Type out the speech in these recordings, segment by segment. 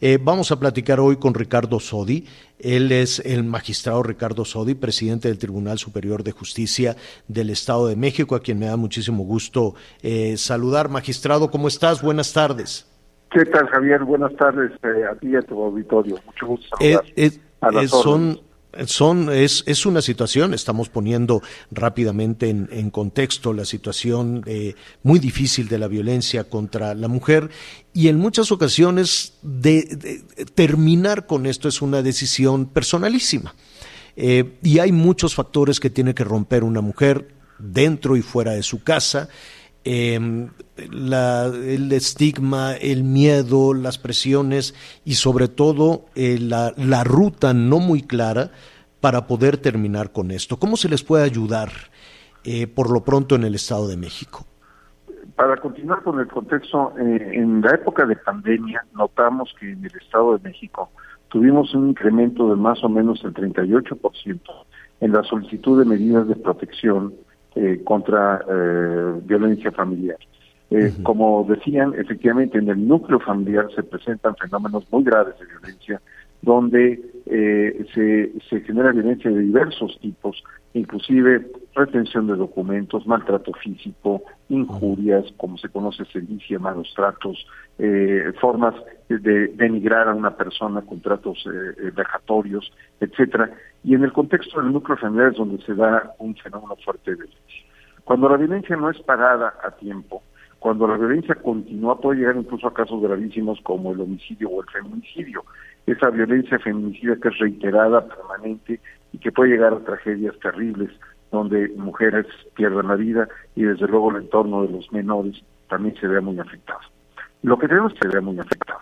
Eh, vamos a platicar hoy con Ricardo Sodi. Él es el magistrado Ricardo Sodi, presidente del Tribunal Superior de Justicia del Estado de México, a quien me da muchísimo gusto eh, saludar. Magistrado, ¿cómo estás? Buenas tardes. ¿Qué tal, Javier? Buenas tardes eh, a ti y a tu auditorio. Mucho gusto. Eh, eh, son, son, es, es una situación, estamos poniendo rápidamente en, contexto la situación muy difícil de la violencia contra la mujer y en muchas ocasiones de, de terminar con esto es una decisión personalísima. y hay muchos factores que tiene que romper una mujer dentro y fuera de su casa eh, la, el estigma, el miedo, las presiones y sobre todo eh, la, la, ruta no muy clara para poder terminar con esto. ¿Cómo se les puede ayudar eh, por lo pronto en el Estado de México? Para continuar con el contexto, eh, en la época de pandemia notamos que en el Estado de México tuvimos un incremento de más o menos el 38% en la solicitud de medidas de protección eh, contra eh, violencia familiar. Eh, Como decían, efectivamente en el núcleo familiar se presentan fenómenos muy graves de violencia, donde eh, se, genera violencia de diversos tipos, inclusive retención de documentos, maltrato físico, injurias, como se conoce sedicia, malos tratos, eh, formas de denigrar a una persona con tratos eh, vejatorios, etcétera. Y en el contexto del núcleo familiar es donde se da un fenómeno fuerte de violencia. Cuando la violencia no es parada a tiempo, cuando la violencia continúa, puede llegar incluso a casos gravísimos como el homicidio o el feminicidio. Esa violencia feminicida que es reiterada, permanente y que puede llegar a tragedias terribles donde mujeres pierden la vida y desde luego el entorno de los menores también se ve muy afectado. Lo que tenemos que ver muy afectado.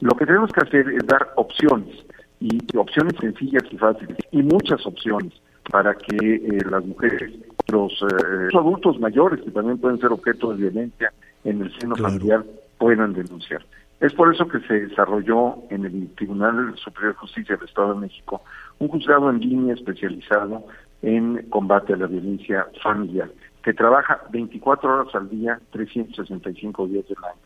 Lo que tenemos que hacer es dar opciones y opciones sencillas y fáciles y muchas opciones para que eh, las mujeres, los, eh, adultos mayores que también pueden ser objeto de violencia en el seno familiar puedan denunciar. Es por eso que se desarrolló en el Tribunal Superior de Justicia del Estado de México un juzgado en línea especializado en combate a la violencia familiar, que trabaja 24 horas al día, 365 días del año.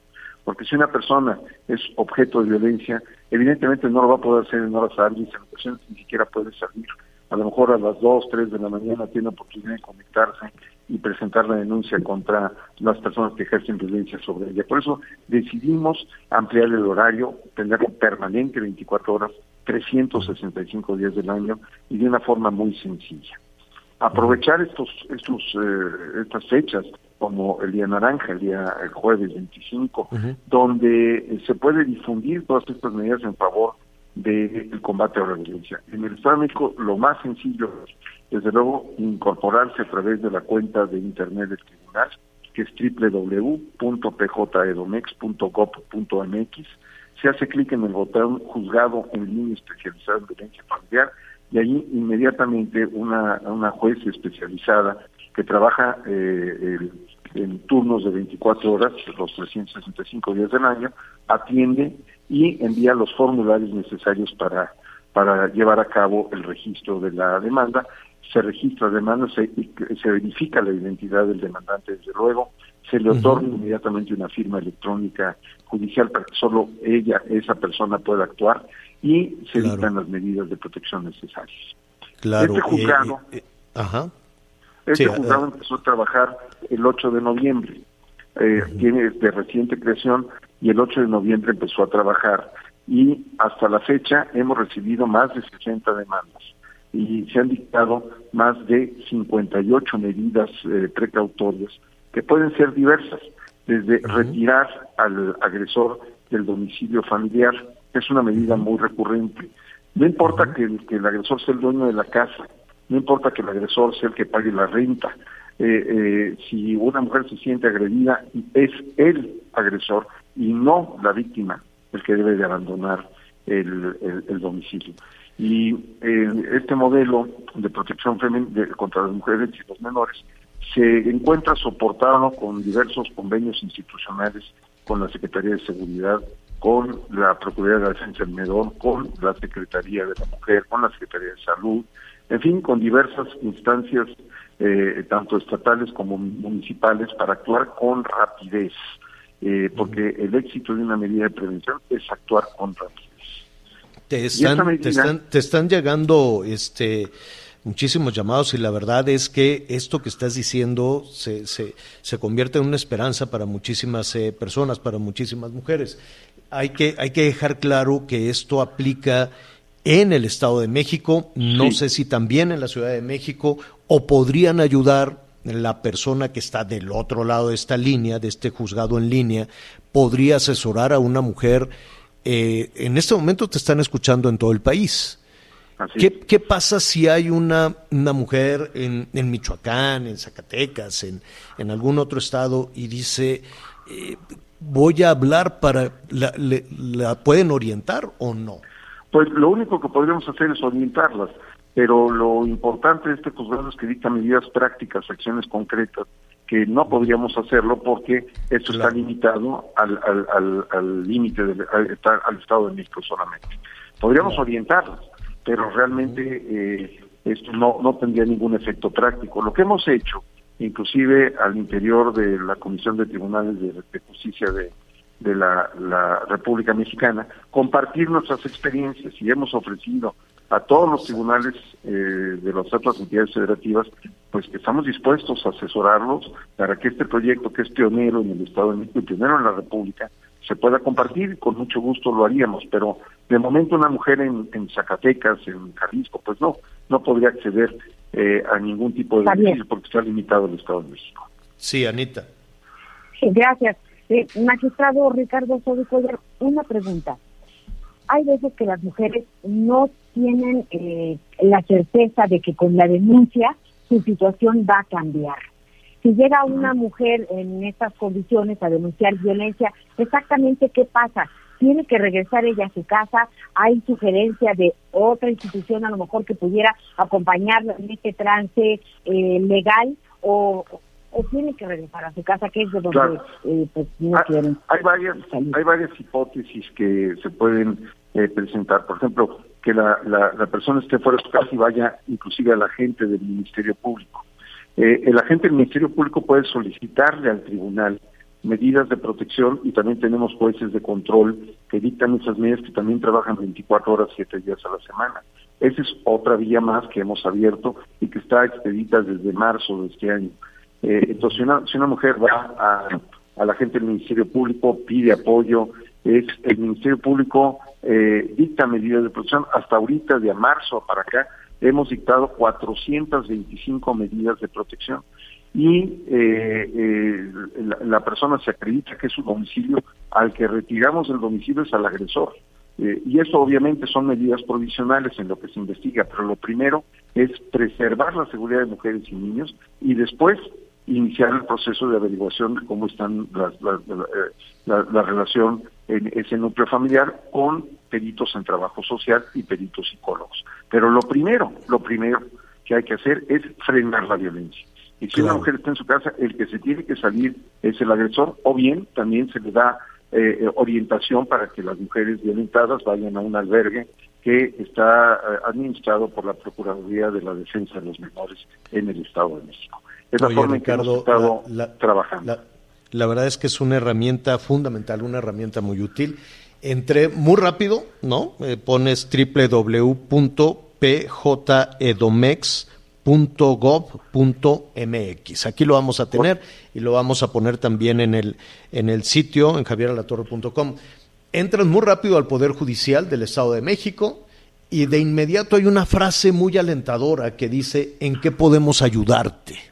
Porque si una persona es objeto de violencia, evidentemente no lo va a poder hacer en horas hábiles, en ocasiones ni siquiera puede salir a lo mejor a las 2, 3 de la mañana tiene oportunidad de conectarse y presentar la denuncia contra las personas que ejercen violencia sobre ella. Por eso decidimos ampliar el horario, tenerlo permanente 24 horas, 365 días del año y de una forma muy sencilla. Aprovechar estos, estos, eh, estas fechas como el día naranja, el día el jueves 25, donde se puede difundir todas estas medidas en favor del combate a la violencia. En el Estado de México lo más sencillo desde luego, incorporarse a través de la cuenta de Internet del Tribunal, que es www.pjedomex.gov.mx. Se hace clic en el botón juzgado en línea especializado en violencia familiar y ahí inmediatamente una, una juez especializada que trabaja eh, en turnos de 24 horas, los 365 días del año, atiende y envía los formularios necesarios para, para llevar a cabo el registro de la demanda. Se registra demanda, se, se verifica la identidad del demandante, desde luego, se le otorga inmediatamente una firma electrónica judicial para que solo ella, esa persona, pueda actuar y se dictan las medidas de protección necesarias. Claro. Este juzgado, eh, eh, ajá. Este juzgado empezó a trabajar el 8 de noviembre. Eh, Tiene de reciente creación y el 8 de noviembre empezó a trabajar y hasta la fecha hemos recibido más de 60 demandas y se han dictado más de 58 medidas eh, precautorias que pueden ser diversas, desde retirar al agresor del domicilio familiar, que es una medida muy recurrente. No importa que, que el agresor sea el dueño de la casa, no importa que el agresor sea el que pague la renta, eh, eh, si una mujer se siente agredida, es el agresor y no la víctima el que debe de abandonar el, domicilio. Y eh, este modelo de protección de, contra las mujeres y los menores se encuentra soportado con diversos convenios institucionales con la Secretaría de Seguridad, con la Procuraduría de la Defensa del Menor, con la Secretaría de la Mujer, con la Secretaría de Salud, en fin, con diversas instancias, eh, tanto estatales como municipales, para actuar con rapidez, eh, porque el éxito de una medida de prevención es actuar con rapidez. Te están, te están, te están llegando este muchísimos llamados y la verdad es que esto que estás diciendo se, se, se convierte en una esperanza para muchísimas eh, personas, para muchísimas mujeres. Hay que, hay que dejar claro que esto aplica en el Estado de México, no sé si también en la Ciudad de México, o podrían ayudar la persona que está del otro lado de esta línea, de este juzgado en línea, podría asesorar a una mujer. Eh, en este momento te están escuchando en todo el país. ¿Qué, pasa si hay una, una mujer en, en, Michoacán, en Zacatecas, en, en algún otro estado y dice, eh, voy a hablar para, la, ¿la pueden orientar o no? Pues lo único que podríamos hacer es orientarlas, pero lo importante de este juzgado es que dicta medidas prácticas, acciones concretas, que no podríamos hacerlo porque esto está limitado al límite al, al, al, Estado de México solamente. Podríamos orientarlas, pero realmente eh, esto no, no tendría ningún efecto práctico. Lo que hemos hecho, inclusive al interior de la Comisión de Tribunales de, Justicia de, de la, República Mexicana, compartir nuestras experiencias y hemos ofrecido a todos los tribunales eh, de las otras entidades federativas, pues que estamos dispuestos a asesorarlos para que este proyecto, que es pionero en el Estado de México y pionero en la República, se pueda compartir, con mucho gusto lo haríamos, pero de momento una mujer en, Zacatecas, en Jalisco, pues no, no podría acceder eh, a ningún tipo de beneficio porque está limitado el Estado de México. Sí, Anita. Sí, gracias. Eh, magistrado Ricardo Sobicoyer, una pregunta. Hay veces que las mujeres no tienen eh, la certeza de que con la denuncia su situación va a cambiar si llega una mujer en estas condiciones a denunciar violencia, exactamente qué pasa. Tiene que regresar ella a su casa. Hay sugerencia de otra institución a lo mejor que pudiera acompañarla en este trance eh, legal o, tiene que regresar a su casa, que es de donde eh, pues, no ah, quieren. Hay varias, hay varias hipótesis que se pueden eh, presentar. Por ejemplo, que la, la, persona esté fuera de su casa y vaya inclusive a la gente del Ministerio Público eh, el agente del Ministerio Público puede solicitarle al tribunal medidas de protección y también tenemos jueces de control que dictan esas medidas que también trabajan 24 horas, 7 días a la semana. Esa es otra vía más que hemos abierto y que está expedita desde marzo de este año. Eh, entonces, si una, si una mujer va a, a la gente del Ministerio Público, pide apoyo, es el Ministerio Público eh, dicta medidas de protección hasta ahorita, de marzo para acá, hemos dictado 425 medidas de protección y eh, eh, la, persona se acredita que es su domicilio, al que retiramos el domicilio es al agresor. Eh, y eso obviamente son medidas provisionales en lo que se investiga, pero lo primero es preservar la seguridad de mujeres y niños y después iniciar el proceso de averiguación de cómo están la, la relación en ese núcleo familiar con peritos en trabajo social y peritos psicólogos. Pero lo primero, lo primero que hay que hacer es frenar la violencia. Y si una mujer está en su casa, el que se tiene que salir es el agresor, o bien también se le da eh, eh, orientación para que las mujeres violentadas vayan a un albergue que está eh, administrado por la Procuraduría de la Defensa de los Menores en el Estado de México. Es la forma en que hemos estado trabajando. la verdad es que es una herramienta fundamental, una herramienta muy útil entré muy rápido, ¿no? Eh, pones www.pjedomex.gov.mx. Aquí lo vamos a tener y lo vamos a poner también en el, en el sitio, en javieralatorre.com. Entras muy rápido al Poder Judicial del Estado de México y de inmediato hay una frase muy alentadora que dice, ¿en qué podemos ayudarte?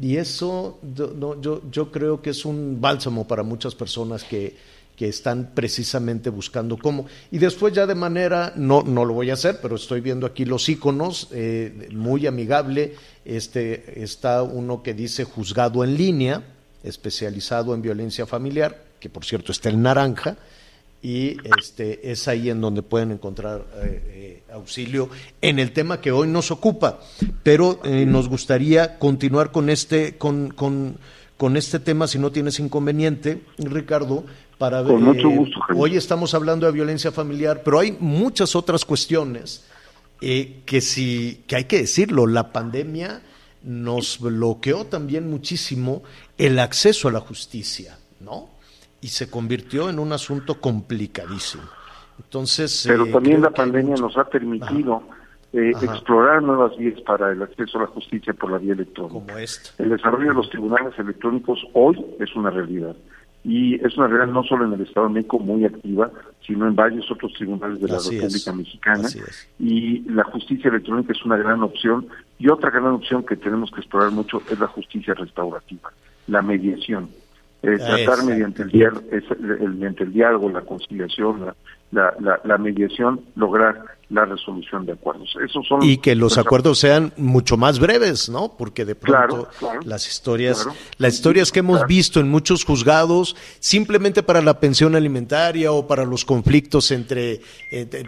Y eso no, yo, yo creo que es un bálsamo para muchas personas que, que están precisamente buscando cómo. Y después ya de manera, no, no lo voy a hacer, pero estoy viendo aquí los iconos, eh, muy amigable, este, está uno que dice juzgado en línea, especializado en violencia familiar, que por cierto está en naranja, y este, es ahí en donde pueden encontrar eh, auxilio en el tema que hoy nos ocupa. Pero eh, nos gustaría continuar con este, con, con, con, este tema, si no tienes inconveniente, Ricardo, para ver. mucho gusto, hoy estamos hablando de violencia familiar, pero hay muchas otras cuestiones que, si, que hay que decirlo, la pandemia nos bloqueó también muchísimo el acceso a la justicia, ¿no? y se convirtió en un asunto complicadísimo. Entonces, pero eh, también la pandemia nos ha permitido eh, explorar nuevas vías para el acceso a la justicia por la vía electrónica. Como esta. El desarrollo de los tribunales electrónicos hoy es una realidad y es una realidad no solo en el Estado de México muy activa, sino en varios otros tribunales de la República Mexicana. Y la justicia electrónica es una gran opción. Y otra gran opción que tenemos que explorar mucho es la justicia restaurativa, la mediación. Eh, tratar mediante el, diálogo, mediante el diálogo, la conciliación, la, la, la, mediación, lograr la resolución de acuerdos. Esos son y que los acuerdos sean mucho más breves, ¿no? Porque de pronto las historias, las historias que hemos visto en muchos juzgados, simplemente para la pensión alimentaria o para los conflictos entre,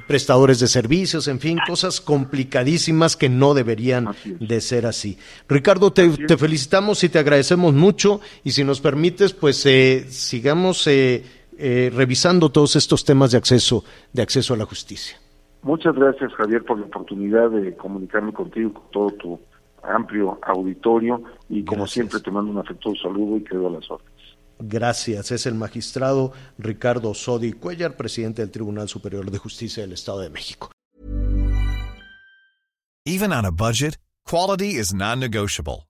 prestadores de servicios, en fin, cosas complicadísimas que no deberían de ser así. Ricardo, te, te, felicitamos y te agradecemos mucho y si nos permites, pues eh, sigamos eh, eh, revisando todos estos temas de acceso, de acceso a la justicia. Muchas gracias, Javier, por la oportunidad de comunicarme contigo, con todo tu amplio auditorio y como siempre te mando un afectuoso saludo y quedo a las órdenes. Gracias. Es el magistrado Ricardo Sodi Cuellar, presidente del Tribunal Superior de Justicia del Estado de México. Even on a budget, quality is non-negotiable.